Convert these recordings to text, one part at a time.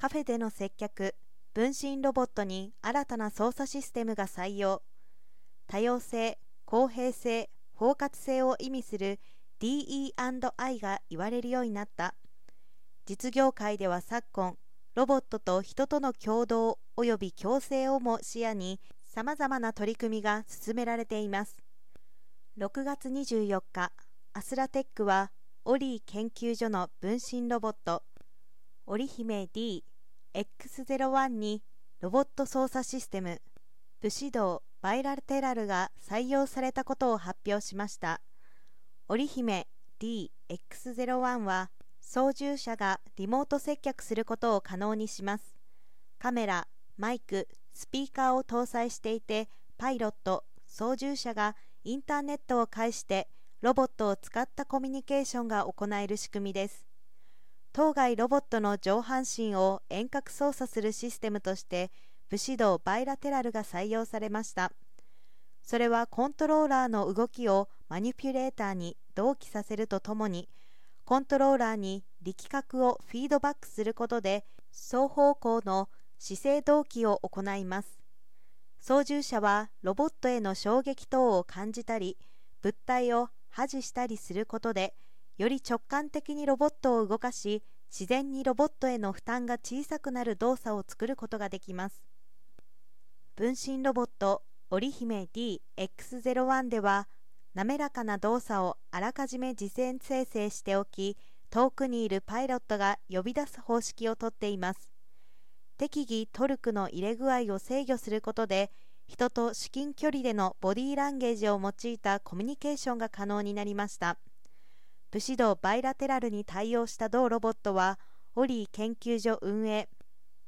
カフェでの接客、分身ロボットに新たな操作システムが採用。多様性、公平性、包括性を意味する DE&I が言われるようになった。実業界では昨今、ロボットと人との共同及び共生をも視野に様々な取り組みが進められています。6月24日、アスラテックはオリー研究所の分身ロボット織姫 D X01 にロボット操作システム武士道バイラテラルが採用されたことを発表しました。織姫 DX01 は操縦者がリモート接客することを可能にします。カメラ、マイク、スピーカーを搭載していてパイロット、操縦者がインターネットを介してロボットを使ったコミュニケーションが行える仕組みです。当該ロボットの上半身を遠隔操作するシステムとして武士道バイラテラルが採用されました。それはコントローラーの動きをマニピュレーターに同期させるとともにコントローラーに力学をフィードバックすることで双方向の姿勢同期を行います。操縦者はロボットへの衝撃等を感じたり物体を破示したりすることでより直感的にロボットを動かし自然にロボットへの負担が小さくなる動作を作ることができます。分身ロボット織姫 DX01 では滑らかな動作をあらかじめ事前生成しておき遠くにいるパイロットが呼び出す方式をとっています。適宜トルクの入れ具合を制御することで人と至近距離でのボディーランゲージを用いたコミュニケーションが可能になりました。武士道バイラテラルに対応した同ロボットはオリー研究所運営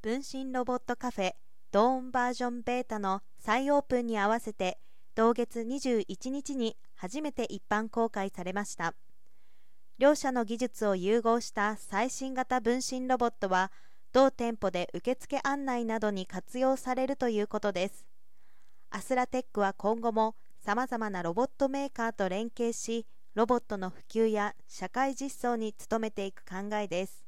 分身ロボットカフェドーンバージョンベータの再オープンに合わせて同月21日に初めて一般公開されました。両社の技術を融合した最新型分身ロボットは同店舗で受付案内などに活用されるということです。アスラテックは今後もさまざまなロボットメーカーと連携しロボットの普及や社会実装に努めていく考えです。